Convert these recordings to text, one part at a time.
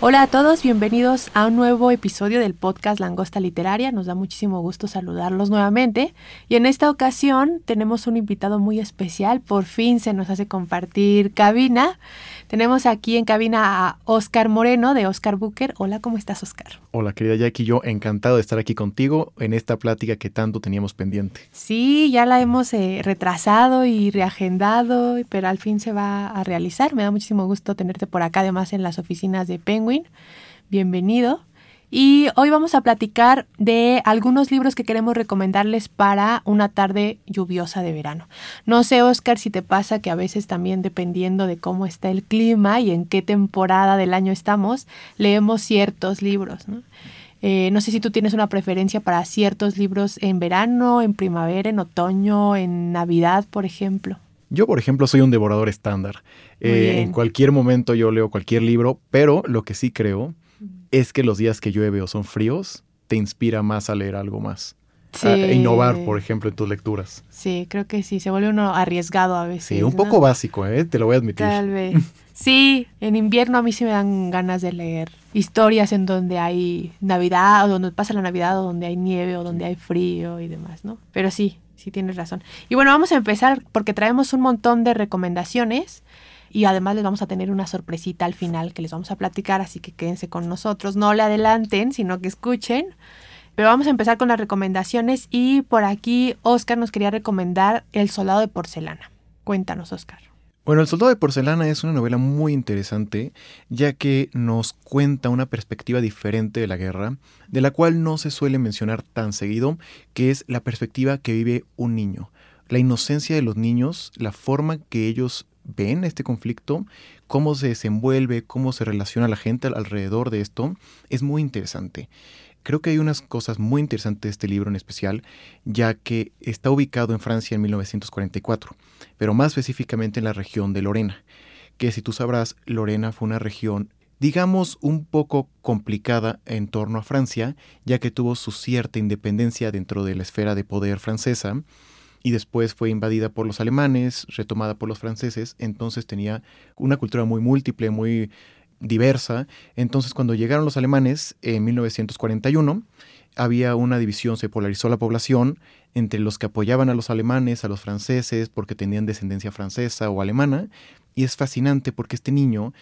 Hola a todos, bienvenidos a un nuevo episodio del podcast Langosta Literaria. Nos da muchísimo gusto saludarlos nuevamente. Y en esta ocasión tenemos un invitado muy especial. Por fin se nos hace compartir cabina. Tenemos aquí en cabina a Oscar Moreno de Oscar Booker. Hola, ¿cómo estás, Oscar? Hola, querida Jackie. Yo encantado de estar aquí contigo en esta plática que tanto teníamos pendiente. Sí, ya la hemos eh, retrasado y reagendado, pero al fin se va a realizar. Me da muchísimo gusto tenerte por acá, además en las oficinas de Penguin. Bienvenido. Y hoy vamos a platicar de algunos libros que queremos recomendarles para una tarde lluviosa de verano. No sé, Oscar, si te pasa que a veces también dependiendo de cómo está el clima y en qué temporada del año estamos, leemos ciertos libros. ¿no? Eh, sé si tú tienes una preferencia para ciertos libros en verano, en primavera, en otoño, en Navidad, por ejemplo. Yo, por ejemplo, soy un devorador estándar. Eh, en cualquier momento yo leo cualquier libro, pero lo que sí creo es que los días que llueve o son fríos te inspira más a leer algo más. Sí. A innovar, por ejemplo, en tus lecturas. Sí, creo que sí, se vuelve uno arriesgado a veces. Sí, un ¿no? poco básico, ¿eh? te lo voy a admitir. Tal vez. Sí, en invierno a mí sí me dan ganas de leer historias en donde hay Navidad, o donde pasa la Navidad, o donde hay nieve, o donde hay frío y demás, ¿no? Pero sí, tienes razón. Y bueno, vamos a empezar porque traemos un montón de recomendaciones y además les vamos a tener una sorpresita al final que les vamos a platicar, así que quédense con nosotros, no le adelanten, sino que escuchen. Pero vamos a empezar con las recomendaciones y por aquí Oscar nos quería recomendar El soldado de porcelana. Cuéntanos, Oscar. Bueno, El soldado de porcelana es una novela muy interesante, ya que nos cuenta una perspectiva diferente de la guerra, de la cual no se suele mencionar tan seguido, que es la perspectiva que vive un niño. La inocencia de los niños, la forma que ellos ven este conflicto, cómo se desenvuelve, cómo se relaciona la gente alrededor de esto, es muy interesante. Creo que hay unas cosas muy interesantes de este libro en especial, ya que está ubicado en Francia en 1944, pero más específicamente en la región de Lorena, que si tú sabrás, Lorena fue una región digamos un poco complicada en torno a Francia, ya que tuvo su cierta independencia dentro de la esfera de poder francesa, y después fue invadida por los alemanes, retomada por los franceses, entonces tenía una cultura muy múltiple, muy diversa. Entonces cuando llegaron los alemanes en 1941, había una división, se polarizó la población entre los que apoyaban a los alemanes, a los franceses, porque tenían descendencia francesa o alemana, y es fascinante porque este niño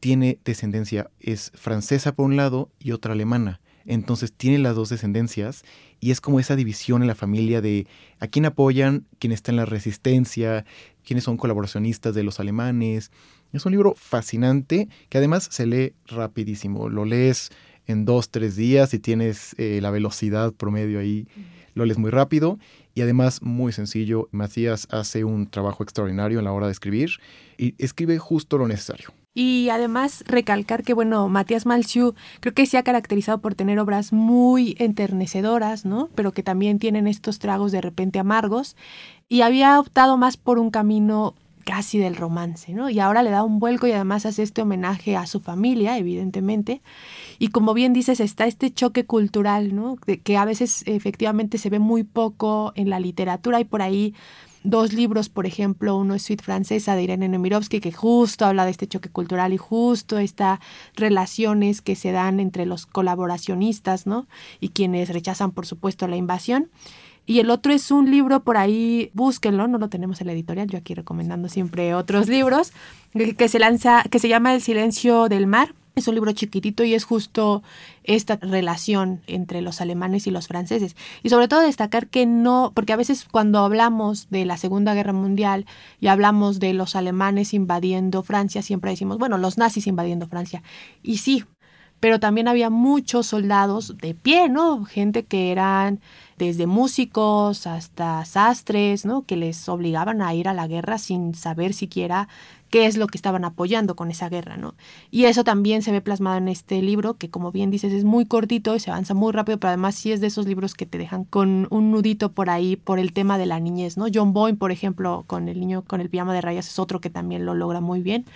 tiene descendencia, es francesa por un lado y otra alemana. Entonces tiene las dos descendencias y es como esa división en la familia de a quién apoyan, quién está en la resistencia, quiénes son colaboracionistas de los alemanes. Es un libro fascinante que además se lee rapidísimo. Lo lees en dos, tres días y tienes eh, la velocidad promedio ahí. Lo lees muy rápido y además muy sencillo. Macías hace un trabajo extraordinario en la hora de escribir y escribe justo lo necesario. Y además recalcar que, bueno, Matías Malciu creo que se ha caracterizado por tener obras muy enternecedoras, ¿no? Pero que también tienen estos tragos de repente amargos. Y había optado más por un camino casi del romance, ¿no? Y ahora le da un vuelco y además hace este homenaje a su familia, evidentemente. Y como bien dices, está este choque cultural, ¿no? De que a veces efectivamente se ve muy poco en la literatura y por ahí dos libros, por ejemplo, uno es Suite Francesa de Irene Nemirovsky, que justo habla de este choque cultural y justo estas relaciones que se dan entre los colaboracionistas, ¿no? Y quienes rechazan, por supuesto, la invasión. Y el otro es un libro por ahí, búsquenlo, no lo tenemos en la editorial, yo aquí recomendando siempre otros libros, que se lanza, que se llama El silencio del mar. Es un libro chiquitito y es justo esta relación entre los alemanes y los franceses. Y sobre todo destacar que no, porque a veces cuando hablamos de la Segunda Guerra Mundial y hablamos de los alemanes invadiendo Francia, siempre decimos, bueno, los nazis invadiendo Francia. Y sí, pero también había muchos soldados de pie, ¿no? Gente que eran desde músicos hasta sastres, ¿no? Que les obligaban a ir a la guerra sin saber siquiera qué es lo que estaban apoyando con esa guerra, ¿no? Y eso también se ve plasmado en este libro, que como bien dices es muy cortito y se avanza muy rápido, pero además sí es de esos libros que te dejan con un nudito por ahí por el tema de la niñez, ¿no? John Boyne, por ejemplo, con el niño con el pijama de rayas es otro que también lo logra muy bien,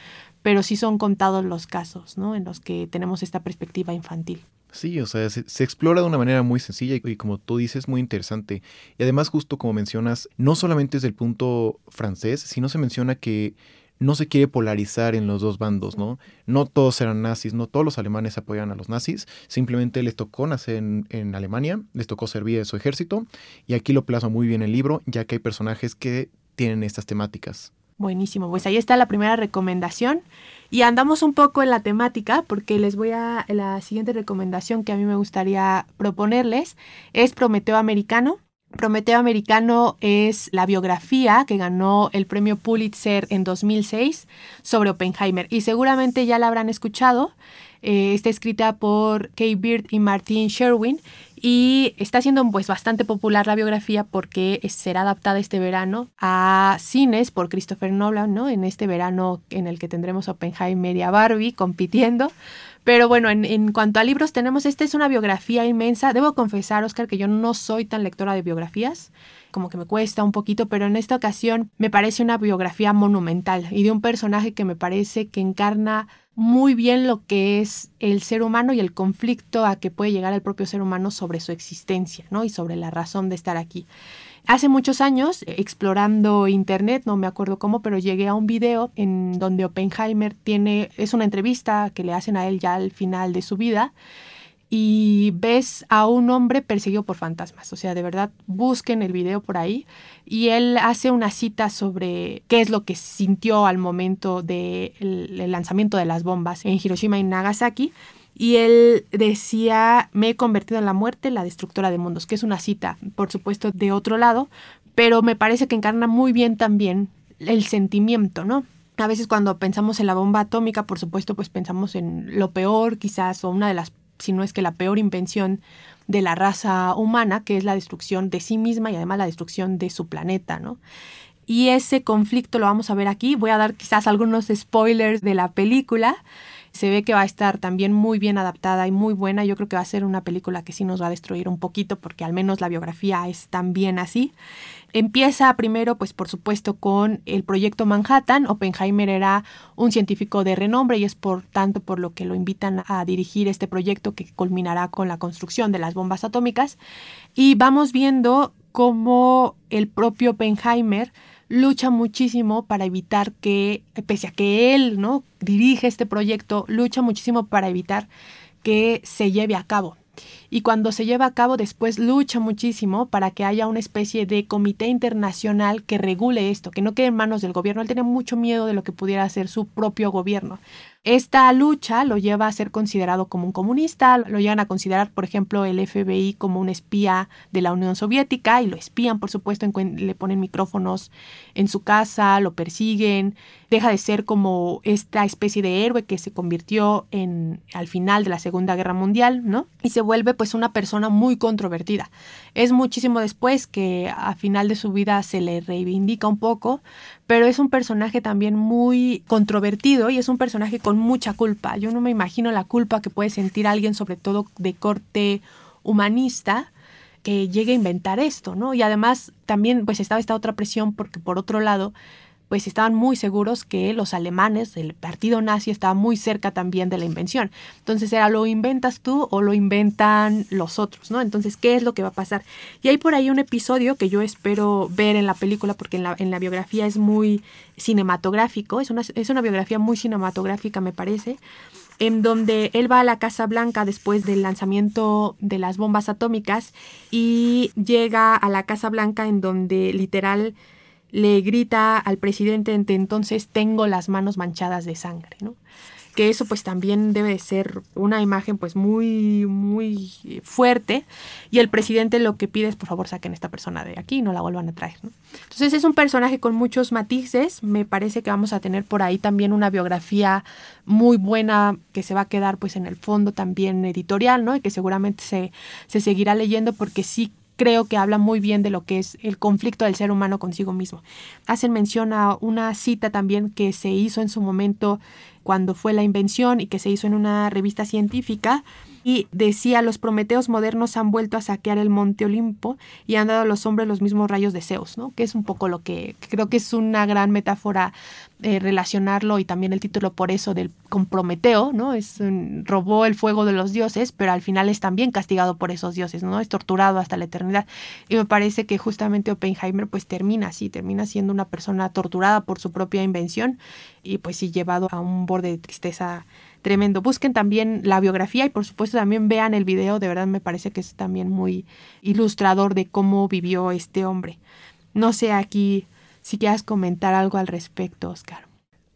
pero sí son contados los casos, ¿no? En los que tenemos esta perspectiva infantil. Sí, o sea, se, explora de una manera muy sencilla y, como tú dices, muy interesante. Y además, justo como mencionas, no solamente es del punto francés, sino se menciona que no se quiere polarizar en los dos bandos, ¿no? No todos eran nazis, no todos los alemanes apoyan a los nazis, simplemente les tocó nacer en, en, Alemania, les tocó servir en su ejército, y aquí lo plasma muy bien el libro, ya que hay personajes que tienen estas temáticas. Buenísimo, pues ahí está la primera recomendación. Y andamos un poco en la temática porque les voy a la siguiente recomendación que a mí me gustaría proponerles es Prometeo Americano. Prometeo Americano es la biografía que ganó el premio Pulitzer en 2006 sobre Oppenheimer y seguramente ya la habrán escuchado. Eh, está escrita por Kay Beard y Martin Sherwin y está siendo pues bastante popular la biografía porque será adaptada este verano a cines por Christopher Nolan, ¿no? En este verano en el que tendremos Oppenheimer y a Barbie compitiendo. Pero bueno, en, en, cuanto a libros tenemos, esta es una biografía inmensa. Debo confesar, Oscar, que yo no soy tan lectora de biografías, como que me cuesta un poquito, pero en esta ocasión me parece una biografía monumental y de un personaje que me parece que encarna muy bien lo que es el ser humano y el conflicto a que puede llegar el propio ser humano sobre su existencia, ¿no? Y sobre la razón de estar aquí. Hace muchos años, explorando internet, no me acuerdo cómo, pero llegué a un video en donde Oppenheimer tiene, es una entrevista que le hacen a él ya al final de su vida, y ves a un hombre perseguido por fantasmas. O sea, de verdad, busquen el video por ahí. Y él hace una cita sobre qué es lo que sintió al momento del lanzamiento de las bombas en Hiroshima y Nagasaki. Y él decía, me he convertido en la muerte, la destructora de mundos, que es una cita, por supuesto, de otro lado, pero me parece que encarna muy bien también el sentimiento, ¿no? A veces cuando pensamos en la bomba atómica, por supuesto, pues pensamos en lo peor quizás o una de las si no es que la peor invención de la raza humana, que es la destrucción de sí misma y además la destrucción de su planeta, ¿no? Y ese conflicto lo vamos a ver aquí. Voy a dar quizás algunos spoilers de la película. Se ve que va a estar también muy bien adaptada y muy buena. Yo creo que va a ser una película que sí nos va a destruir un poquito porque al menos la biografía es también así. Empieza primero, pues por supuesto, con el proyecto Manhattan. Oppenheimer era un científico de renombre y es por tanto por lo que lo invitan a dirigir este proyecto que culminará con la construcción de las bombas atómicas. Y vamos viendo cómo el propio Oppenheimer lucha muchísimo para evitar que, pese a que él ¿no? dirige este proyecto, lucha muchísimo para evitar que se lleve a cabo y cuando se lleva a cabo después lucha muchísimo para que haya una especie de comité internacional que regule esto, que no quede en manos del gobierno. Él tiene mucho miedo de lo que pudiera ser su propio gobierno. Esta lucha lo lleva a ser considerado como un comunista, lo llevan a considerar, por ejemplo, el FBI como un espía de la Unión Soviética y lo espían, por supuesto, le ponen micrófonos en su casa, lo persiguen, deja de ser como esta especie de héroe que se convirtió en al final de la Segunda Guerra Mundial, ¿no? Y se vuelve pues una persona muy controvertida. Es muchísimo después que a final de su vida se le reivindica un poco, pero es un personaje también muy controvertido y es un personaje con mucha culpa. Yo no me imagino la culpa que puede sentir alguien, sobre todo de corte humanista, que llegue a inventar esto, ¿no? Y además también pues estaba esta otra presión porque por otro lado pues estaban muy seguros que los alemanes, el partido nazi, estaba muy cerca también de la invención. Entonces era lo inventas tú o lo inventan los otros, ¿no? Entonces, ¿qué es lo que va a pasar? Y hay por ahí un episodio que yo espero ver en la película, porque en la, en la biografía es muy cinematográfico, es una, es una biografía muy cinematográfica, me parece, en donde él va a la Casa Blanca después del lanzamiento de las bombas atómicas y llega a la Casa Blanca en donde literal le grita al presidente entonces tengo las manos manchadas de sangre, ¿no? Que eso pues también debe ser una imagen pues muy, muy fuerte y el presidente lo que pide es por favor saquen a esta persona de aquí y no la vuelvan a traer, ¿no? Entonces es un personaje con muchos matices, me parece que vamos a tener por ahí también una biografía muy buena que se va a quedar pues en el fondo también editorial, ¿no? Y que seguramente se, se seguirá leyendo porque sí creo que habla muy bien de lo que es el conflicto del ser humano consigo mismo. Hacen mención a una cita también que se hizo en su momento cuando fue la invención y que se hizo en una revista científica y decía los prometeos modernos han vuelto a saquear el monte Olimpo y han dado a los hombres los mismos rayos de Zeus, ¿no? Que es un poco lo que creo que es una gran metáfora eh, relacionarlo y también el título por eso del con Prometeo, ¿no? Es robó el fuego de los dioses, pero al final es también castigado por esos dioses, ¿no? Es torturado hasta la eternidad. Y me parece que justamente Oppenheimer pues termina así, termina siendo una persona torturada por su propia invención y pues sí llevado a un borde de tristeza tremendo. Busquen también la biografía y por supuesto también vean el video, de verdad me parece que es también muy ilustrador de cómo vivió este hombre. No sé aquí si quieras comentar algo al respecto, Oscar.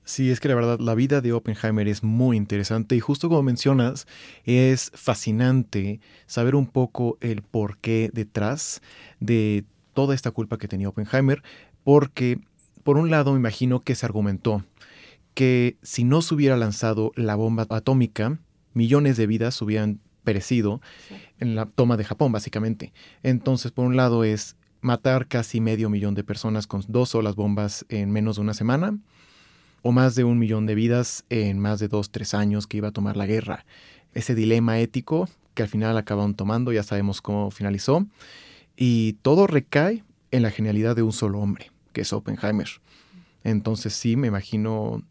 Sí, es que la verdad la vida de Oppenheimer es muy interesante y justo como mencionas, es fascinante saber un poco el porqué detrás de toda esta culpa que tenía Oppenheimer, porque por un lado me imagino que se argumentó que si no se hubiera lanzado la bomba atómica, millones de vidas hubieran perecido en la toma de Japón, básicamente. Entonces, por un lado es matar casi medio millón de personas con dos solas bombas en menos de una semana, o más de un millón de vidas en más de dos, tres años que iba a tomar la guerra. Ese dilema ético que al final acabaron tomando, ya sabemos cómo finalizó, y todo recae en la genialidad de un solo hombre, que es Oppenheimer. Entonces sí, me imagino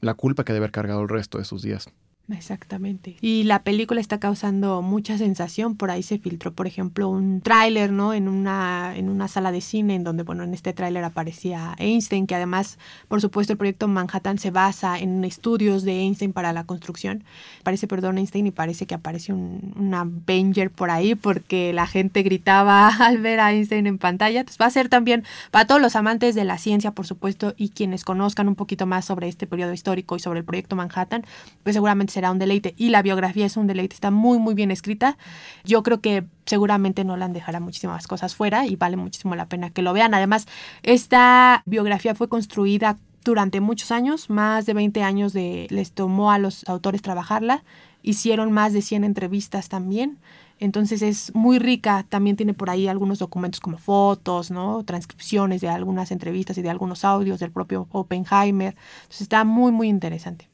la culpa que debe haber cargado el resto de sus días. Exactamente. Y la película está causando mucha sensación. Por ahí se filtró, por ejemplo, un tráiler, ¿no? En una, en una sala de cine, en donde, bueno, en este tráiler aparecía Einstein, que además, por supuesto, el proyecto Manhattan se basa en estudios de Einstein para la construcción. Parece, perdón, Einstein, y parece que aparece un, un Avenger por ahí, porque la gente gritaba al ver a Einstein en pantalla. Entonces va a ser también para todos los amantes de la ciencia, por supuesto, y quienes conozcan un poquito más sobre este periodo histórico y sobre el proyecto Manhattan, pues seguramente será un deleite y la biografía es un deleite, está muy muy bien escrita. Yo creo que seguramente Nolan dejará muchísimas cosas fuera y vale muchísimo la pena que lo vean. Además, esta biografía fue construida durante muchos años, más de 20 años de, les tomó a los autores trabajarla, hicieron más de 100 entrevistas también. Entonces es muy rica, también tiene por ahí algunos documentos como fotos, ¿no? transcripciones de algunas entrevistas y de algunos audios del propio Oppenheimer. Está muy, muy interesante.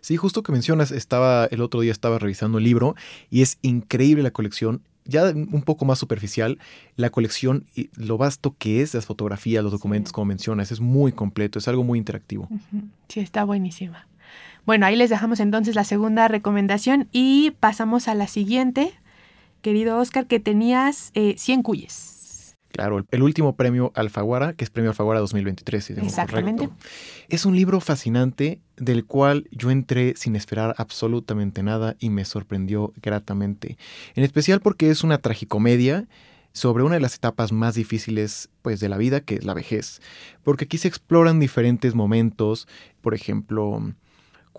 Sí, justo que mencionas, estaba el otro día estaba revisando el libro y es increíble la colección. Ya un poco más superficial, la colección y lo vasto que es, las fotografías, los documentos, como mencionas, es muy completo, es algo muy interactivo. Sí, está buenísima. Bueno, ahí les dejamos entonces la segunda recomendación y pasamos a la siguiente, querido Oscar, que tenías 100 eh, cuyes. Claro, el último premio Alfaguara, que es premio Alfaguara 2023, si Exactamente. Es un libro fascinante del cual yo entré sin esperar absolutamente nada y me sorprendió gratamente. En especial porque es una tragicomedia sobre una de las etapas más difíciles pues de la vida, que es la vejez. Porque aquí se exploran diferentes momentos, por ejemplo,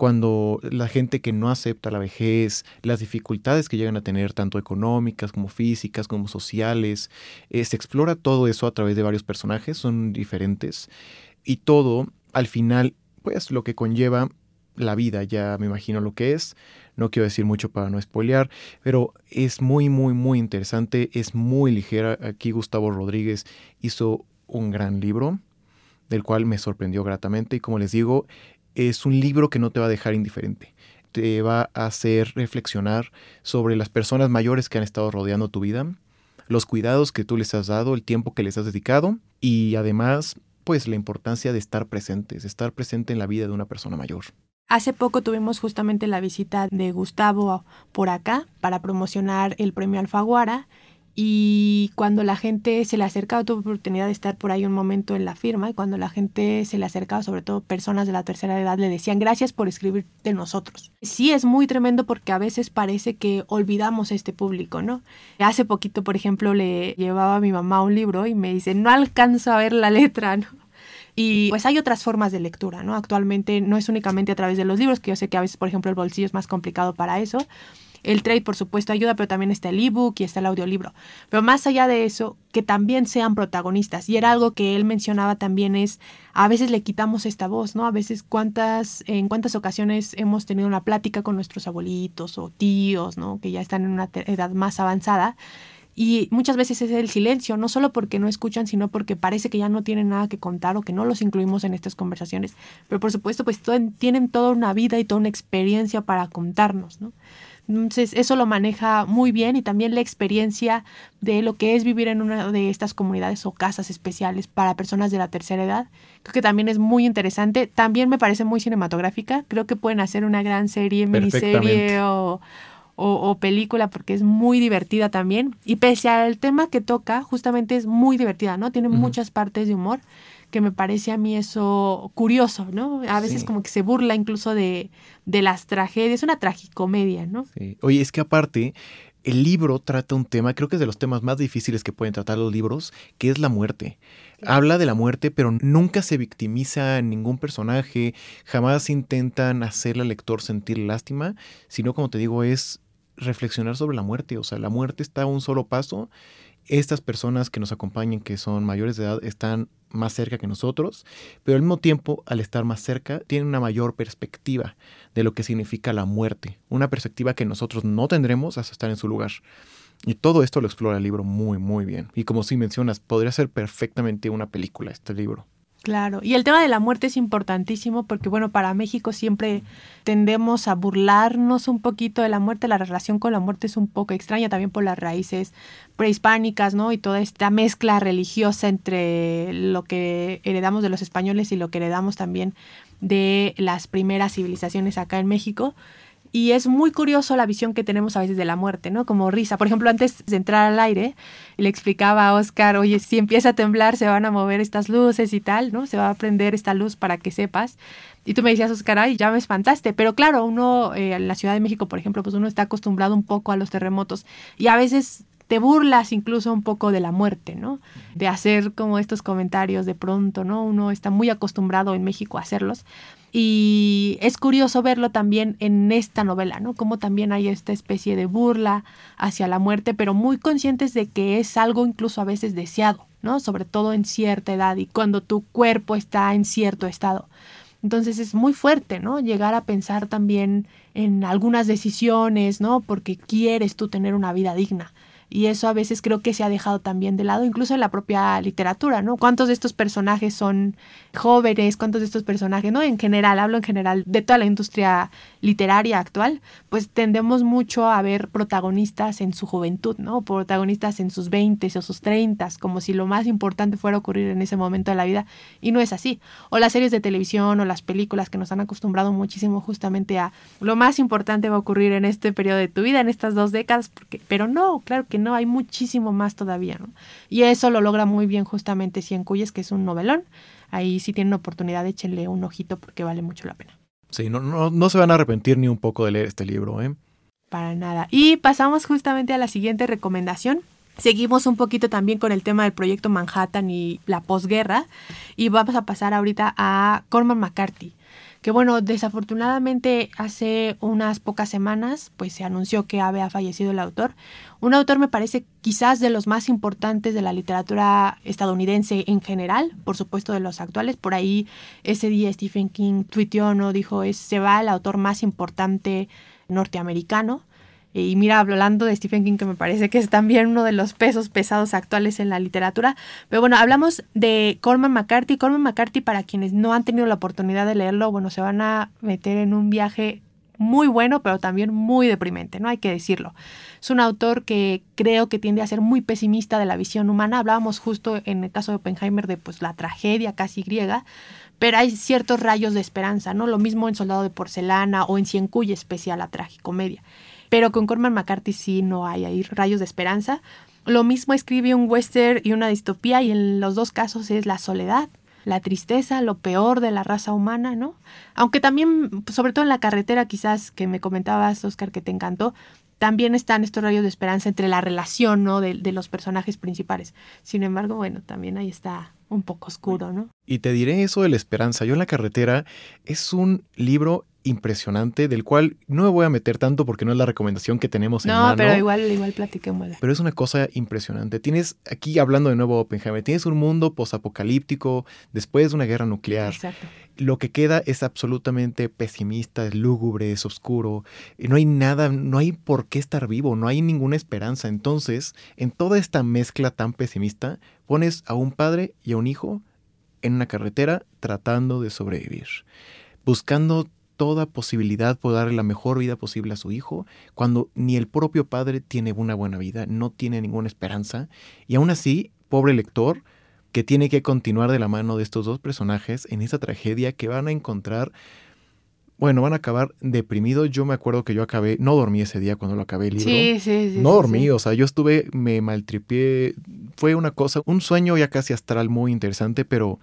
cuando la gente que no acepta la vejez, las dificultades que llegan a tener, tanto económicas como físicas, como sociales, eh, se explora todo eso a través de varios personajes, son diferentes, y todo, al final, pues lo que conlleva la vida, ya me imagino lo que es, no quiero decir mucho para no spoilear, pero es muy, muy, muy interesante, es muy ligera, aquí Gustavo Rodríguez hizo un gran libro, del cual me sorprendió gratamente y como les digo, es un libro que no te va a dejar indiferente. Te va a hacer reflexionar sobre las personas mayores que han estado rodeando tu vida, los cuidados que tú les has dado, el tiempo que les has dedicado y además, pues la importancia de estar presentes, estar presente en la vida de una persona mayor. Hace poco tuvimos justamente la visita de Gustavo por acá para promocionar el premio Alfaguara y cuando la gente se le acercaba, tuve oportunidad de estar por ahí un momento en la firma, y cuando la gente se le acercaba, sobre todo personas de la tercera edad, le decían gracias por escribir de nosotros. Sí, es muy tremendo porque a veces parece que olvidamos a este público, ¿no? Hace poquito, por ejemplo, le llevaba a mi mamá un libro y me dice, no alcanzo a ver la letra, ¿no? Y pues hay otras formas de lectura, ¿no? Actualmente no es únicamente a través de los libros, que yo sé que a veces, por ejemplo, el bolsillo es más complicado para eso, el trade, por supuesto, ayuda, pero también está el ebook y está el audiolibro. Pero más allá de eso, que también sean protagonistas. Y era algo que él mencionaba también es, a veces le quitamos esta voz, ¿no? A veces cuántas, en cuántas ocasiones hemos tenido una plática con nuestros abuelitos o tíos, ¿no? Que ya están en una edad más avanzada Y muchas veces es el silencio, no solo porque no escuchan, sino porque parece que ya no tienen nada que contar o que no los incluimos en estas conversaciones. Pero por supuesto, pues tienen toda una vida y toda una experiencia para contarnos, ¿no? Entonces, eso lo maneja muy bien y también la experiencia de lo que es vivir en una de estas comunidades o casas especiales para personas de la tercera edad. Creo que también es muy interesante. También me parece muy cinematográfica. Creo que pueden hacer una gran serie, miniserie o, o, película porque es muy divertida también. Y pese al tema que toca, justamente es muy divertida, ¿no? Tiene muchas partes de humor que me parece a mí eso curioso, ¿no? A veces como que se burla incluso de, de las tragedias, una tragicomedia, ¿no? Sí. Oye, es que aparte, el libro trata un tema, creo que es de los temas más difíciles que pueden tratar los libros, que es la muerte. Habla de la muerte, pero nunca se victimiza a ningún personaje, jamás intentan hacerle al lector sentir lástima, sino como te digo, es reflexionar sobre la muerte. O sea, la muerte está a un solo paso estas personas que nos acompañan, que son mayores de edad, están más cerca que nosotros, pero al mismo tiempo, al estar más cerca, tienen una mayor perspectiva de lo que significa la muerte, una perspectiva que nosotros no tendremos hasta estar en su lugar. Y todo esto lo explora el libro muy, muy bien. Y como si mencionas, podría ser perfectamente una película este libro. Claro, y el tema de la muerte es importantísimo porque, bueno, para México siempre tendemos a burlarnos un poquito de la muerte, la relación con la muerte es un poco extraña también por las raíces prehispánicas, ¿no? Y toda esta mezcla religiosa entre lo que heredamos de los españoles y lo que heredamos también de las primeras civilizaciones acá en México. Y es muy curioso la visión que tenemos a veces de la muerte, ¿no? Como risa. Por ejemplo, antes de entrar al aire, le explicaba a Oscar, oye, si empieza a temblar, se van a mover estas luces y tal, ¿no? Se va a prender esta luz para que sepas. Y tú me decías, Oscar, ay, ya me espantaste. Pero claro, uno eh, en la Ciudad de México, por ejemplo, pues uno está acostumbrado un poco a los terremotos. Y a veces te burlas incluso un poco de la muerte, ¿no? De hacer como estos comentarios de pronto, ¿no? Uno está muy acostumbrado en México a hacerlos. Y es curioso verlo también en esta novela, ¿no? Como también hay esta especie de burla hacia la muerte, pero muy conscientes de que es algo incluso a veces deseado, ¿no? Sobre todo en cierta edad y cuando tu cuerpo está en cierto estado. Entonces es muy fuerte, ¿no? Llegar a pensar también en algunas decisiones, ¿no? Porque quieres tú tener una vida digna y eso a veces creo que se ha dejado también de lado, incluso en la propia literatura, ¿no? ¿Cuántos de estos personajes son jóvenes? ¿Cuántos de estos personajes, no? En general, hablo en general de toda la industria literaria actual, pues tendemos mucho a ver protagonistas en su juventud, ¿no? Protagonistas en sus 20 o sus 30, como si lo más importante fuera a ocurrir en ese momento de la vida, y no es así. O las series de televisión o las películas que nos han acostumbrado muchísimo justamente a lo más importante va a ocurrir en este periodo de tu vida, en estas dos décadas, porque, pero no, claro que no, hay muchísimo más todavía, ¿no? Y eso lo logra muy bien justamente Cien Cuyes, que es un novelón. Ahí si tienen oportunidad, échenle un ojito porque vale mucho la pena. Sí, no, no, no se van a arrepentir ni un poco de leer este libro, ¿eh? Para nada. Y pasamos justamente a la siguiente recomendación. Seguimos un poquito también con el tema del proyecto Manhattan y la posguerra. Y vamos a pasar ahorita a Cormac McCarthy que bueno, desafortunadamente hace unas pocas semanas pues se anunció que había fallecido el autor. Un autor me parece quizás de los más importantes de la literatura estadounidense en general, por supuesto de los actuales. Por ahí ese día Stephen King tuiteó, ¿no? Dijo, es, se va el autor más importante norteamericano. Y mira, hablando de Stephen King, que me parece que es también uno de los pesos pesados actuales en la literatura. Pero bueno, hablamos de Corman McCarthy. Corman McCarthy, para quienes no han tenido la oportunidad de leerlo, bueno, se van a meter en un viaje muy bueno, pero también muy deprimente, ¿no? Hay que decirlo. Es un autor que creo que tiende a ser muy pesimista de la visión humana. Hablábamos justo en el caso de Oppenheimer de pues la tragedia casi griega, pero hay ciertos rayos de esperanza, ¿no? Lo mismo en Soldado de Porcelana o en Cien Cuya especial la tragicomedia. Pero con Corman McCarthy sí no hay ahí rayos de esperanza. Lo mismo escribe un western y una distopía y en los dos casos es la soledad, la tristeza, lo peor de la raza humana, ¿no? Aunque también, sobre todo en la carretera quizás que me comentabas, Oscar, que te encantó, también están estos rayos de esperanza entre la relación, ¿no? De, de los personajes principales. Sin embargo, bueno, también ahí está un poco oscuro, ¿no? Y te diré eso de la esperanza. Yo en la carretera es un libro impresionante, del cual no me voy a meter tanto porque no es la recomendación que tenemos en No, pero igual, igual platiquémosla. Pero es una cosa impresionante. Tienes, aquí hablando de nuevo Oppenheimer, tienes un mundo posapocalíptico después de una guerra nuclear. Exacto. Lo que queda es absolutamente pesimista, es lúgubre, es oscuro. No hay nada, no hay por qué estar vivo, no hay ninguna esperanza. Entonces, en toda esta mezcla tan pesimista, pones a un padre y a un hijo en una carretera tratando de sobrevivir, buscando toda posibilidad por darle la mejor vida posible a su hijo, cuando ni el propio padre tiene una buena vida, no tiene ninguna esperanza, y aún así, pobre lector, que tiene que continuar de la mano de estos dos personajes en esa tragedia que van a encontrar, bueno, van a acabar deprimidos. Yo me acuerdo que yo acabé, no dormí ese día cuando lo acabé el libro. Sí, sí, sí. No dormí, sí. o sea, yo estuve, me maltripié, fue una cosa, un sueño ya casi astral muy interesante, pero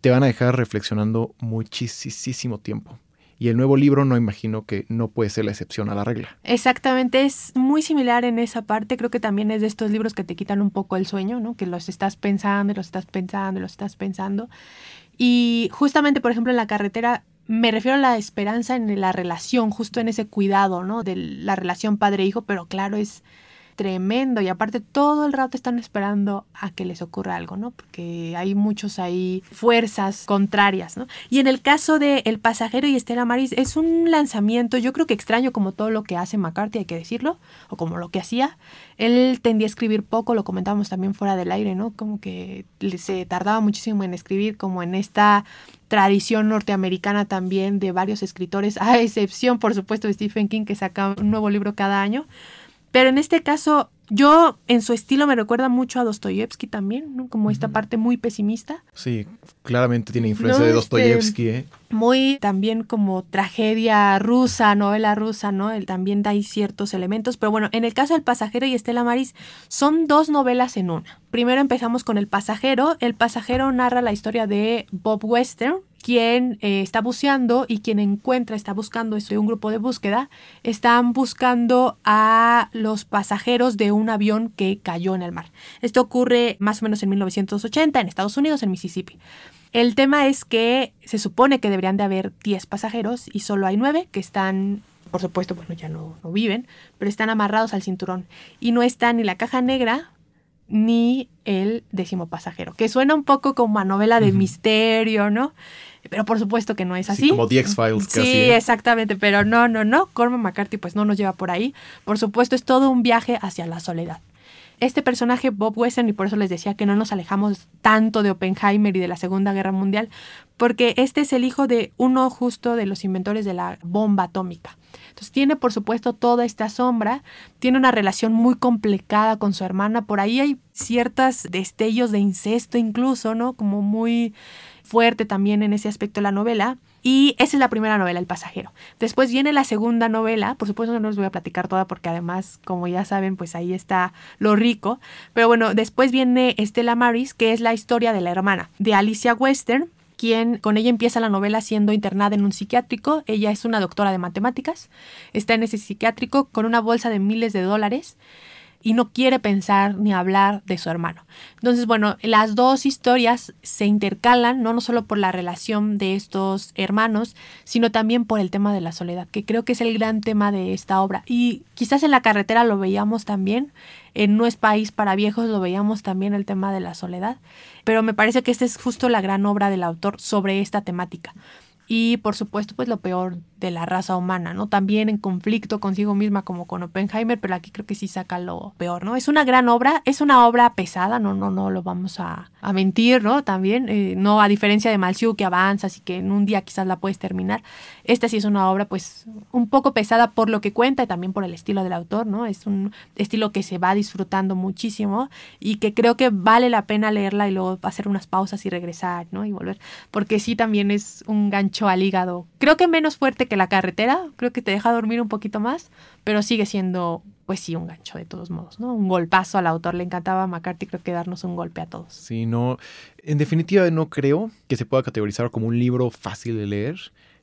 te van a dejar reflexionando muchísimo tiempo. Y el nuevo libro no imagino que no puede ser la excepción a la regla. Exactamente, es muy similar en esa parte. Creo que también es de estos libros que te quitan un poco el sueño, ¿no? Que los estás pensando los estás pensando los estás pensando. Y justamente, por ejemplo, en la carretera me refiero a la esperanza en la relación, justo en ese cuidado, ¿no? De la relación padre-hijo, pero claro, es tremendo y aparte todo el rato están esperando a que les ocurra algo, ¿no? Porque hay muchos ahí fuerzas contrarias, ¿no? Y en el caso de El pasajero y Estela Maris es un lanzamiento, yo creo que extraño como todo lo que hace McCarthy, hay que decirlo, o como lo que hacía. Él tendía a escribir poco, lo comentábamos también fuera del aire, ¿no? Como que se tardaba muchísimo en escribir, como en esta tradición norteamericana también de varios escritores, a excepción, por supuesto, de Stephen King, que saca un nuevo libro cada año. Pero en este caso, yo en su estilo me recuerda mucho a Dostoyevsky también, ¿no? Como esta parte muy pesimista. Sí, claramente tiene influencia No, de este, Dostoyevsky, ¿eh? Muy también como tragedia rusa, novela rusa, ¿no? El, también hay ciertos elementos. Pero bueno, en el caso del pasajero y Estela Maris, son dos novelas en una. Primero empezamos con El pasajero. El pasajero narra la historia de Bob Western, quien eh, está buceando y quien encuentra, está buscando, es de un grupo de búsqueda, están buscando a los pasajeros de un avión que cayó en el mar. Esto ocurre más o menos en 1980 en Estados Unidos, en Mississippi. El tema es que se supone que deberían de haber 10 pasajeros y solo hay 9 que están, por supuesto, bueno, ya no, no viven, pero están amarrados al cinturón. Y no está ni la caja negra ni el décimo pasajero, que suena un poco como a novela de misterio, ¿no? Pero por supuesto que no es Sí, así. como The X-Files casi, Sí, ¿eh? exactamente, pero no, no, no. Cormac McCarthy pues no nos lleva por ahí. Por supuesto es todo un viaje hacia la soledad. Este personaje, Bob Western, y por eso les decía que no nos alejamos tanto de Oppenheimer y de la Segunda Guerra Mundial, porque este es el hijo de uno justo de los inventores de la bomba atómica. Entonces tiene por supuesto toda esta sombra, tiene una relación muy complicada con su hermana, por ahí hay ciertos destellos de incesto incluso, ¿no? Como muy fuerte también en ese aspecto de la novela. Y esa es la primera novela, El pasajero. Después viene la segunda novela, por supuesto no les voy a platicar toda porque además, como ya saben, pues ahí está lo rico. Pero bueno, después viene Estela Maris, que es la historia de la hermana de Alicia Western, quien con ella empieza la novela siendo internada en un psiquiátrico. Ella es una doctora de matemáticas, está en ese psiquiátrico con una bolsa de miles de dólares y no quiere pensar ni hablar de su hermano. Entonces, bueno, las dos historias se intercalan, no, no solo por la relación de estos hermanos, sino también por el tema de la soledad, que creo que es el gran tema de esta obra. Y quizás en la carretera lo veíamos también, en No es País para Viejos lo veíamos también el tema de la soledad, pero me parece que esta es justo la gran obra del autor sobre esta temática. Y por supuesto, pues lo peor de la raza humana, ¿no? También en conflicto consigo misma como con Oppenheimer, pero aquí creo que sí saca lo peor, ¿no? Es una gran obra, es una obra pesada, no, no, no lo vamos a, a mentir, ¿no? También, eh, no a diferencia de Malsiu que avanzas y que en un día quizás la puedes terminar. Esta sí es una obra pues un poco pesada por lo que cuenta y también por el estilo del autor, ¿no? Es un estilo que se va disfrutando muchísimo y que creo que vale la pena leerla y luego hacer unas pausas y regresar, ¿no? Y volver, porque sí también es un gancho al hígado. Creo que menos fuerte que la carretera, creo que te deja dormir un poquito más, pero sigue siendo, pues sí, un gancho de todos modos, ¿no? Un golpazo al autor, le encantaba a McCarthy, creo que darnos un golpe a todos. Sí, no. En definitiva, no creo que se pueda categorizar como un libro fácil de leer.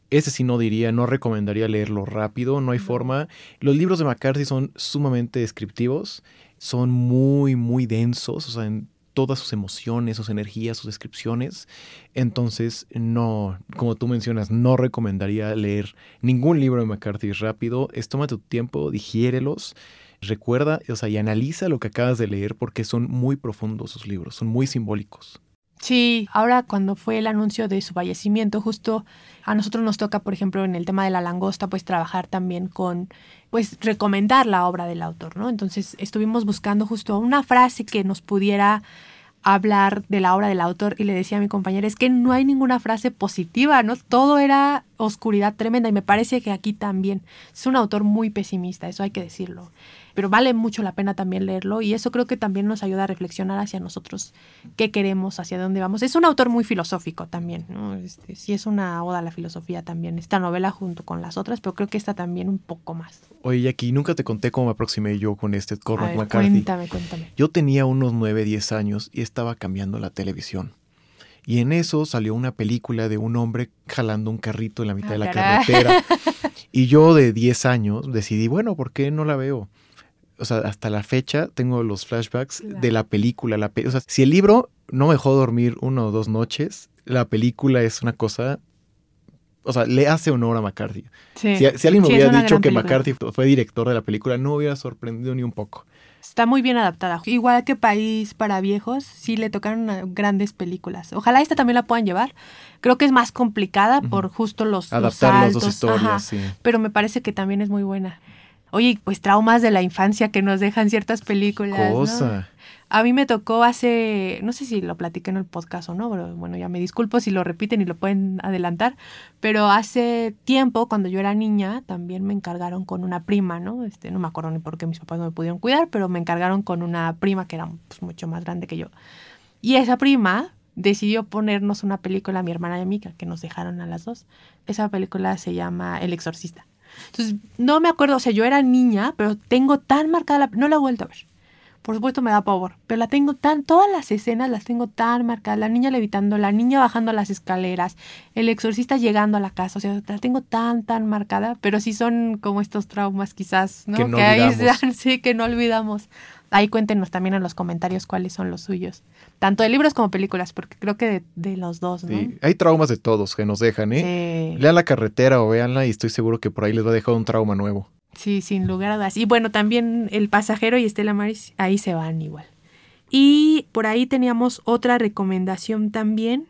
Ese sí no diría, no recomendaría leerlo rápido, no hay forma. Los libros de McCarthy son sumamente descriptivos, son muy, muy densos, o sea, en- todas sus emociones, sus energías, sus descripciones. Entonces, no, como tú mencionas, no recomendaría leer ningún libro de McCarthy rápido. Es toma tu tiempo, digiérelos. Recuerda, o sea, y analiza lo que acabas de leer porque son muy profundos sus libros, son muy simbólicos. Sí, ahora cuando fue el anuncio de su fallecimiento, justo a nosotros nos toca, por ejemplo, en el tema de la langosta, pues trabajar también con, pues recomendar la obra del autor, ¿no? Entonces estuvimos buscando justo una frase que nos pudiera hablar de la obra del autor y le decía a mi compañera, es que no hay ninguna frase positiva, ¿no? Todo era oscuridad tremenda y me parece que aquí también es un autor muy pesimista, eso hay que decirlo pero vale mucho la pena también leerlo y eso creo que también nos ayuda a reflexionar hacia nosotros qué queremos, hacia dónde vamos. Es un autor muy filosófico también, ¿no? Este, sí es una oda a la filosofía también, esta novela junto con las otras, pero creo que esta también un poco más. Oye, Jackie, nunca te conté cómo me aproximé yo con este Cormac McCarthy. Cuéntame, cuéntame. Yo tenía unos 9, 10 años y estaba cambiando la televisión. Y en eso salió una película de un hombre jalando un carrito en la mitad de la ah, carretera. Y yo de 10 años decidí, bueno, ¿por qué no la veo? O sea, hasta la fecha tengo los flashbacks de la película. La o sea, si el libro no me dejó dormir una o dos noches, la película es una cosa o sea, le hace honor a McCarthy. Si, alguien me hubiera dicho que McCarthy fue director de la película, no hubiera sorprendido ni un poco. Está muy bien adaptada. Igual que País para Viejos, sí le tocaron grandes películas. Ojalá esta también la puedan llevar. Creo que es más complicada por justo los, Adaptar las dos historias, sí. Pero me parece que también es muy buena. Oye, pues traumas de la infancia que nos dejan ciertas películas. Cosa. A mí me tocó hace, no sé si lo platiqué en el podcast o no, pero bueno, ya me disculpo si lo repiten y lo pueden adelantar, pero hace tiempo, cuando yo era niña, también me encargaron con una prima, ¿no? Este, no me acuerdo ni por qué mis papás no me pudieron cuidar, pero me encargaron con una prima que era pues, mucho más grande que yo. Y esa prima decidió ponernos una película, mi hermana y a mí, que nos dejaron a las dos. Esa película se llama El Exorcista. Entonces, no me acuerdo, o sea, yo era niña, pero tengo tan marcada la... No la he vuelto a ver. Por supuesto me da pavor, pero la tengo tan, todas las escenas las tengo tan marcadas, la niña levitando, la niña bajando las escaleras, el exorcista llegando a la casa, o sea, la tengo tan, tan marcada, pero sí son como estos traumas quizás, ¿no? Que, no que sí, que no olvidamos. Ahí cuéntenos también en los comentarios cuáles son los suyos. Tanto de libros como películas, porque creo que de, los dos, ¿no? Sí, hay traumas de todos que nos dejan, ¿eh? Lean la carretera o véanla y estoy seguro que por ahí les va a dejar un trauma nuevo. Sí, sin lugar a dudas. Y bueno, también El Pasajero y Estela Maris, ahí se van igual. Y por ahí teníamos otra recomendación también,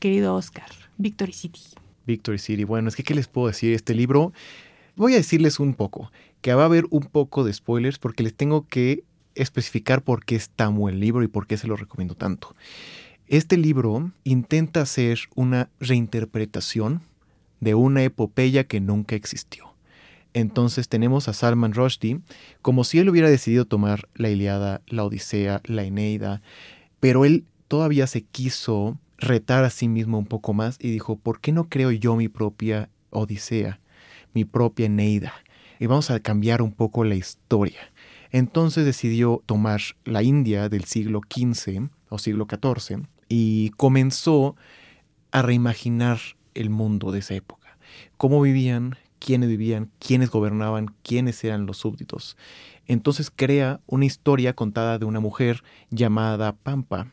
querido Oscar, Victory City. Victory City. Bueno, es que, ¿qué les puedo decir? Este libro, voy a decirles un poco, que va a haber un poco de spoilers porque les tengo que especificar por qué es tan buen libro y por qué se lo recomiendo tanto. Este libro intenta hacer una reinterpretación de una epopeya que nunca existió. Entonces tenemos a Salman Rushdie como si él hubiera decidido tomar la Iliada, la Odisea, la Eneida, pero él todavía se quiso retar a sí mismo un poco más y dijo, ¿por qué no creo yo mi propia Odisea, mi propia Eneida? Y vamos a cambiar un poco la historia. Entonces decidió tomar la India del siglo XV o siglo XIV y comenzó a reimaginar el mundo de esa época. Cómo vivían, quiénes vivían, quiénes gobernaban, quiénes eran los súbditos. Entonces crea una historia contada de una mujer llamada Pampa.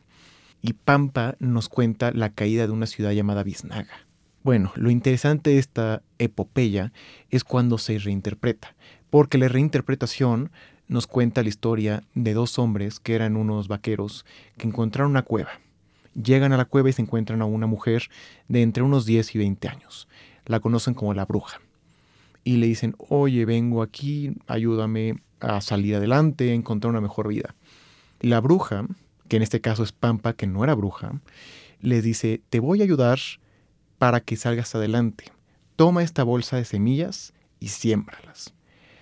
Y Pampa nos cuenta la caída de una ciudad llamada Biznaga. Bueno, lo interesante de esta epopeya es cuando se reinterpreta, porque la reinterpretación nos cuenta la historia de dos hombres que eran unos vaqueros que encontraron una cueva. Llegan a la cueva y se encuentran a una mujer de entre unos 10 y 20 años. La conocen como la bruja. Y le dicen, oye, vengo aquí, ayúdame a salir adelante, a encontrar una mejor vida. La bruja, que en este caso es Pampa, que no era bruja, les dice, te voy a ayudar para que salgas adelante. Toma esta bolsa de semillas y siémbralas.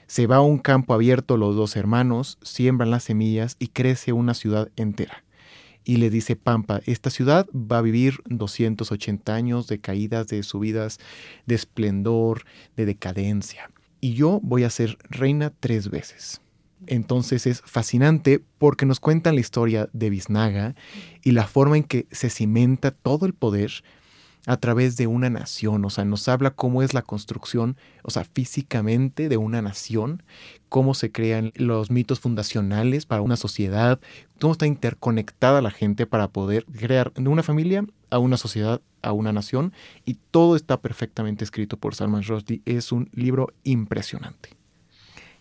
Se va a un campo abierto los dos hermanos, siembran las semillas y crece una ciudad entera. Y le dice Pampa, esta ciudad va a vivir 280 años de caídas, de subidas, de esplendor, de decadencia. Y yo voy a ser reina tres veces. Entonces es fascinante porque nos cuentan la historia de Biznaga y la forma en que se cimenta todo el poder a través de una nación, o sea, nos habla cómo es la construcción, o sea, físicamente de una nación, cómo se crean los mitos fundacionales para una sociedad, cómo está interconectada la gente para poder crear de una familia a una sociedad, a una nación, y todo está perfectamente escrito por Salman Rushdie. Es un libro impresionante.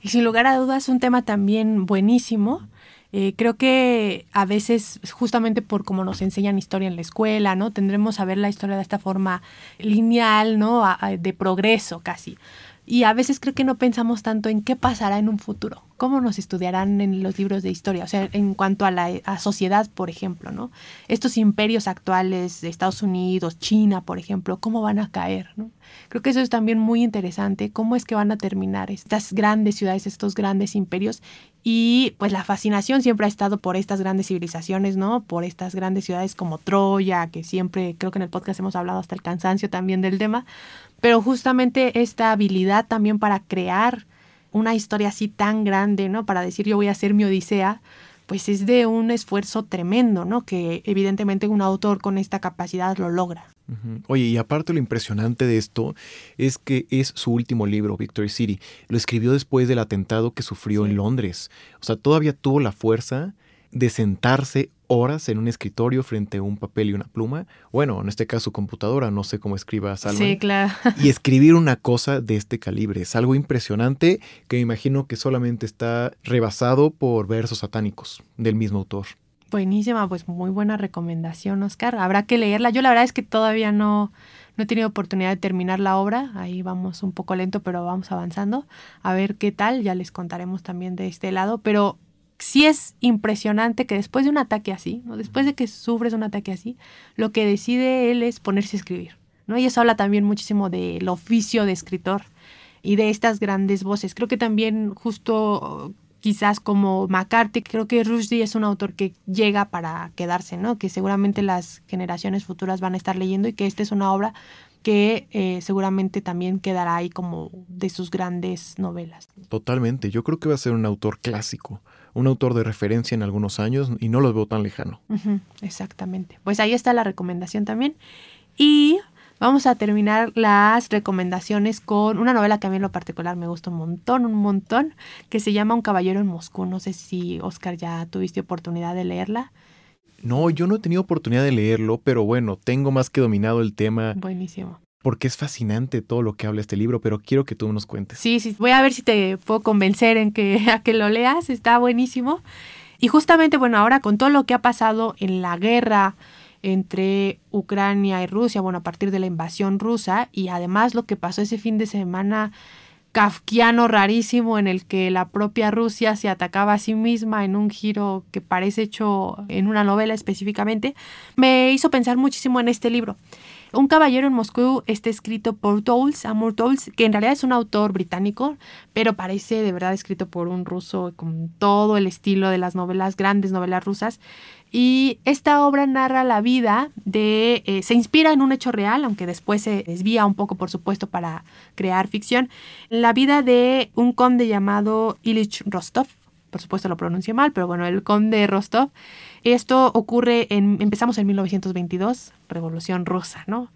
Y sin lugar a dudas, un tema también buenísimo eh, creo que a veces, justamente por cómo nos enseñan historia en la escuela, ¿no? Tendremos a ver la historia de esta forma lineal, ¿no? de progreso casi. Y a veces creo que no pensamos tanto en qué pasará en un futuro, cómo nos estudiarán en los libros de historia, o sea, en cuanto a la sociedad, por ejemplo, ¿no? Estos imperios actuales Estados Unidos, China, por ejemplo, ¿cómo van a caer? ¿no? Creo que eso es también muy interesante, cómo es que van a terminar estas grandes ciudades, estos grandes imperios. Y pues la fascinación siempre ha estado por estas grandes civilizaciones, ¿no? Por estas grandes ciudades como Troya, que siempre creo que en el podcast hemos hablado hasta el cansancio también del tema, pero justamente esta habilidad también para crear una historia así tan grande, ¿no? Para decir yo voy a hacer mi Odisea, pues es de un esfuerzo tremendo, ¿no? Que evidentemente un autor con esta capacidad lo logra. Oye, y aparte lo impresionante de esto es que es su último libro, Victory City. Lo escribió después del atentado que sufrió en Londres. O sea, todavía tuvo la fuerza de sentarse horas en un escritorio frente a un papel y una pluma. Bueno, en este caso computadora, no sé cómo escriba Salman. Sí, claro. Y escribir una cosa de este calibre es algo impresionante que me imagino que solamente está rebasado por versos satánicos del mismo autor. Buenísima, pues muy buena recomendación, Oscar. Habrá que leerla. Yo la verdad es que todavía no, no he tenido oportunidad de terminar la obra. Ahí vamos un poco lento, pero vamos avanzando. A ver qué tal. Ya les contaremos también de este lado. Pero sí es impresionante que después de un ataque así, después de que sufres un ataque así, lo que decide él es ponerse a escribir. ¿no? Y eso habla también muchísimo del oficio de escritor y de estas grandes voces. Creo que también justo quizás como McCarthy, creo que Rushdie es un autor que llega para quedarse, ¿no? Que seguramente las generaciones futuras van a estar leyendo y que esta es una obra que eh, seguramente también quedará ahí como de sus grandes novelas. Totalmente, yo creo que va a ser un autor clásico, un autor de referencia en algunos años y no lo veo tan lejano. exactamente, pues ahí está la recomendación también. Y vamos a terminar las recomendaciones con una novela que a mí en lo particular me gusta un montón, un montón, que se llama Un caballero en Moscú. No sé si, Oscar, ya tuviste oportunidad de leerla. No, yo no he tenido oportunidad de leerlo, pero bueno, tengo más que dominado el tema. Buenísimo. Porque es fascinante todo lo que habla este libro, pero quiero que tú nos cuentes. Sí, sí, voy a ver si te puedo convencer en que, a que lo leas, está buenísimo. Y justamente, bueno, ahora con todo lo que ha pasado en la guerra entre Ucrania y Rusia, bueno, a partir de la invasión rusa, y además lo que pasó ese fin de semana kafkiano rarísimo en el que la propia Rusia se atacaba a sí misma en un giro que parece hecho en una novela específicamente, me hizo pensar muchísimo en este libro. Un caballero en Moscú está escrito por Towles, Amor que en realidad es un autor británico, pero parece de verdad escrito por un ruso con todo el estilo de las novelas, grandes novelas rusas. Y esta obra narra la vida de, eh, se inspira en un hecho real, aunque después se desvía un poco, por supuesto, para crear ficción, la vida de un conde llamado Ilich Rostov, por supuesto lo pronuncio mal, pero bueno, el conde Rostov. Esto ocurre en, empezamos en 1922, Revolución Rusa, ¿no?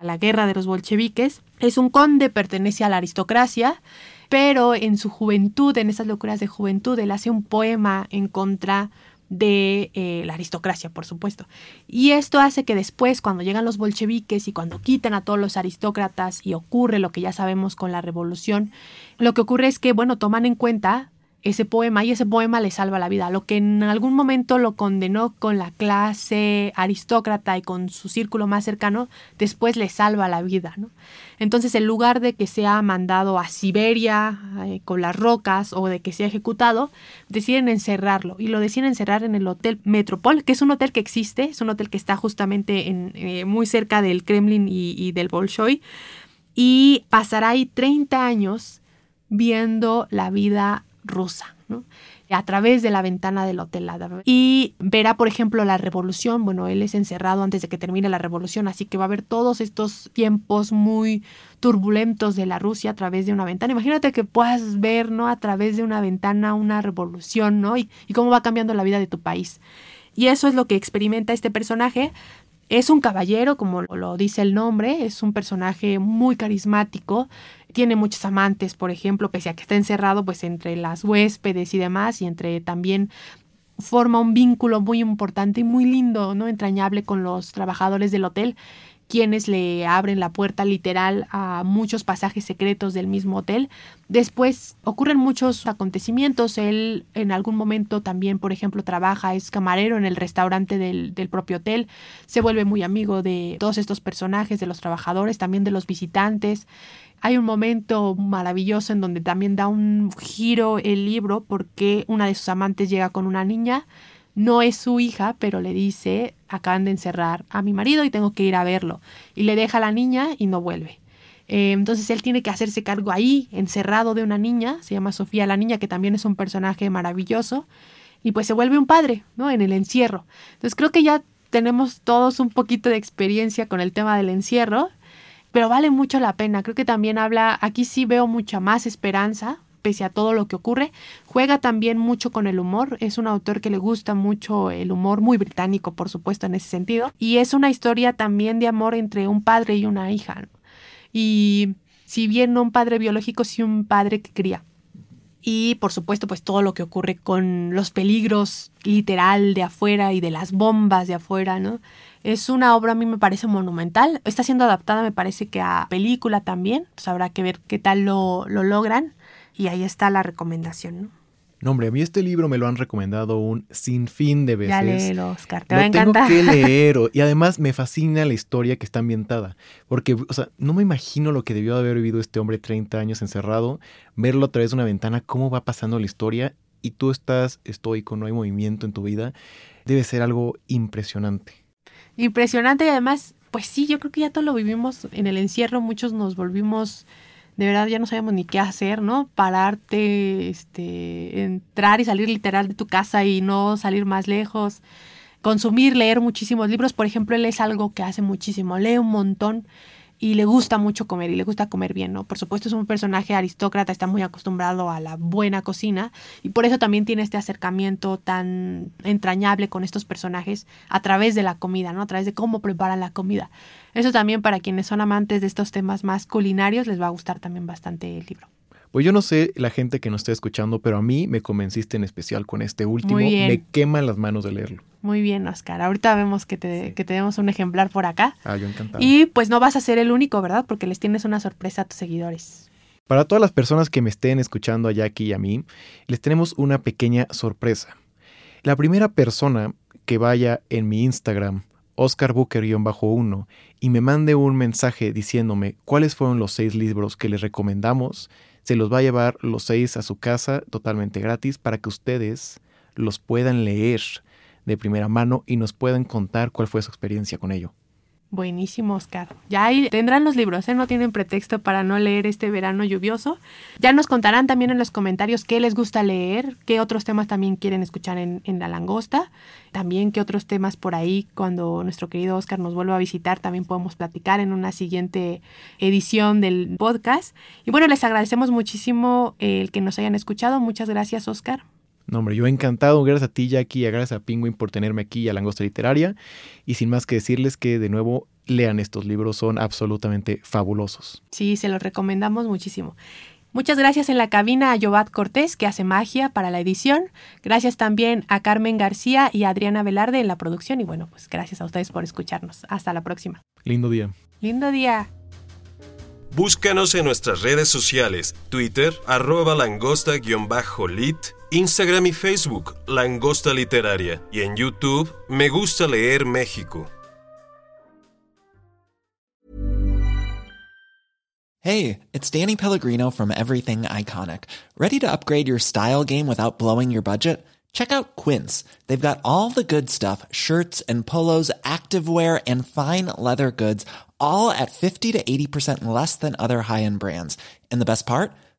La guerra de los bolcheviques. Es un conde, pertenece a la aristocracia, pero en su juventud, en esas locuras de juventud, él hace un poema en contra de eh, la aristocracia, por supuesto. Y esto hace que después, cuando llegan los bolcheviques y cuando quitan a todos los aristócratas y ocurre lo que ya sabemos con la revolución, lo que ocurre es que, bueno, toman en cuenta ese poema y ese poema le salva la vida. Lo que en algún momento lo condenó con la clase aristócrata y con su círculo más cercano, después le salva la vida. ¿no? Entonces, en lugar de que sea mandado a Siberia eh, con las rocas o de que sea ejecutado, deciden encerrarlo y lo deciden encerrar en el Hotel Metropol, que es un hotel que existe, es un hotel que está justamente en, eh, muy cerca del Kremlin y, y del Bolshoi, y pasará ahí 30 años viendo la vida rusa, ¿no? a través de la ventana del hotel Y verá, por ejemplo, la revolución. Bueno, él es encerrado antes de que termine la revolución, así que va a ver todos estos tiempos muy turbulentos de la Rusia a través de una ventana. Imagínate que puedas ver, ¿no? A través de una ventana una revolución, ¿no? Y, y cómo va cambiando la vida de tu país. Y eso es lo que experimenta este personaje, Es un caballero, como lo dice el nombre, es un personaje muy carismático, tiene muchos amantes, por ejemplo, pese a que está encerrado pues entre las huéspedes y demás, y entre también forma un vínculo muy importante y muy lindo, ¿no? entrañable con los trabajadores del hotel quienes le abren la puerta literal a muchos pasajes secretos del mismo hotel. Después ocurren muchos acontecimientos. Él en algún momento también, por ejemplo, trabaja, es camarero en el restaurante del, del propio hotel. Se vuelve muy amigo de todos estos personajes, de los trabajadores, también de los visitantes. Hay un momento maravilloso en donde también da un giro el libro porque una de sus amantes llega con una niña no es su hija, pero le dice, acaban de encerrar a mi marido y tengo que ir a verlo. Y le deja a la niña y no vuelve. Eh, entonces él tiene que hacerse cargo ahí, encerrado de una niña, se llama Sofía la niña, que también es un personaje maravilloso, y pues se vuelve un padre, ¿no? En el encierro. Entonces creo que ya tenemos todos un poquito de experiencia con el tema del encierro, pero vale mucho la pena. Creo que también habla, aquí sí veo mucha más esperanza, pese a todo lo que ocurre. Juega también mucho con el humor, es un autor que le gusta mucho el humor, muy británico por supuesto en ese sentido, y es una historia también de amor entre un padre y una hija. Y si bien no un padre biológico, sí un padre que cría. Y por supuesto, pues todo lo que ocurre con los peligros literal de afuera y de las bombas de afuera, ¿no? Es una obra a mí me parece monumental. Está siendo adaptada, me parece que a película también. Pues habrá que ver qué tal lo, lo logran. Y ahí está la recomendación, ¿no? No, hombre, a mí este libro me lo han recomendado un sinfín de veces. Ya léelo, Oscar, te lo va a encantar. Tengo que leer y además me fascina la historia que está ambientada, porque, o sea, no me imagino lo que debió de haber vivido este hombre 30 años encerrado, verlo a través de una ventana, cómo va pasando la historia y tú estás estoico, no hay movimiento en tu vida, debe ser algo impresionante. Impresionante y además, pues sí, yo creo que ya todo lo vivimos en el encierro, muchos nos volvimos de verdad ya no sabemos ni qué hacer, ¿no? Pararte, este, entrar y salir literal de tu casa y no salir más lejos. Consumir, leer muchísimos libros, por ejemplo, él es algo que hace muchísimo, lee un montón y le gusta mucho comer y le gusta comer bien, ¿no? Por supuesto es un personaje aristócrata, está muy acostumbrado a la buena cocina y por eso también tiene este acercamiento tan entrañable con estos personajes a través de la comida, ¿no? A través de cómo preparan la comida. Eso también para quienes son amantes de estos temas más culinarios les va a gustar también bastante el libro. Pues yo no sé la gente que nos esté escuchando, pero a mí me convenciste en especial con este último. Me queman las manos de leerlo. Muy bien, Oscar. Ahorita vemos que, te, que tenemos un ejemplar por acá. Ah, yo encantado. Y pues no vas a ser el único, ¿verdad? Porque les tienes una sorpresa a tus seguidores. Para todas las personas que me estén escuchando a Jackie y a mí, les tenemos una pequeña sorpresa. La primera persona que vaya en mi Instagram, Oscar 1 y me mande un mensaje diciéndome cuáles fueron los seis libros que les recomendamos, se los va a llevar los seis a su casa totalmente gratis para que ustedes los puedan leer de primera mano y nos puedan contar cuál fue su experiencia con ello. Buenísimo, Oscar. Ya ahí tendrán los libros, ¿eh? no tienen pretexto para no leer este verano lluvioso. Ya nos contarán también en los comentarios qué les gusta leer, qué otros temas también quieren escuchar en, en La Langosta, también qué otros temas por ahí cuando nuestro querido Oscar nos vuelva a visitar también podemos platicar en una siguiente edición del podcast. Y bueno, les agradecemos muchísimo el que nos hayan escuchado. Muchas gracias, Oscar. No, hombre, yo encantado. Gracias a ti, Jackie, y gracias a Penguin por tenerme aquí a Langosta Literaria. Y sin más que decirles que, de nuevo, lean estos libros, son absolutamente fabulosos. Sí, se los recomendamos muchísimo. Muchas gracias en la cabina a Jobat Cortés, que hace magia para la edición. Gracias también a Carmen García y a Adriana Velarde en la producción. Y bueno, pues gracias a ustedes por escucharnos. Hasta la próxima. Lindo día. Lindo día. Búscanos en nuestras redes sociales, Twitter, arroba langosta-lit, Instagram y Facebook, Langosta Literaria, y en YouTube, Me Gusta Leer México. Hey, it's Danny Pellegrino from Everything Iconic. Ready to upgrade your style game without blowing your budget? Check out Quince. They've got all the good stuff, shirts and polos, activewear, and fine leather goods, all at 50 to 80% less than other high-end brands. And the best part?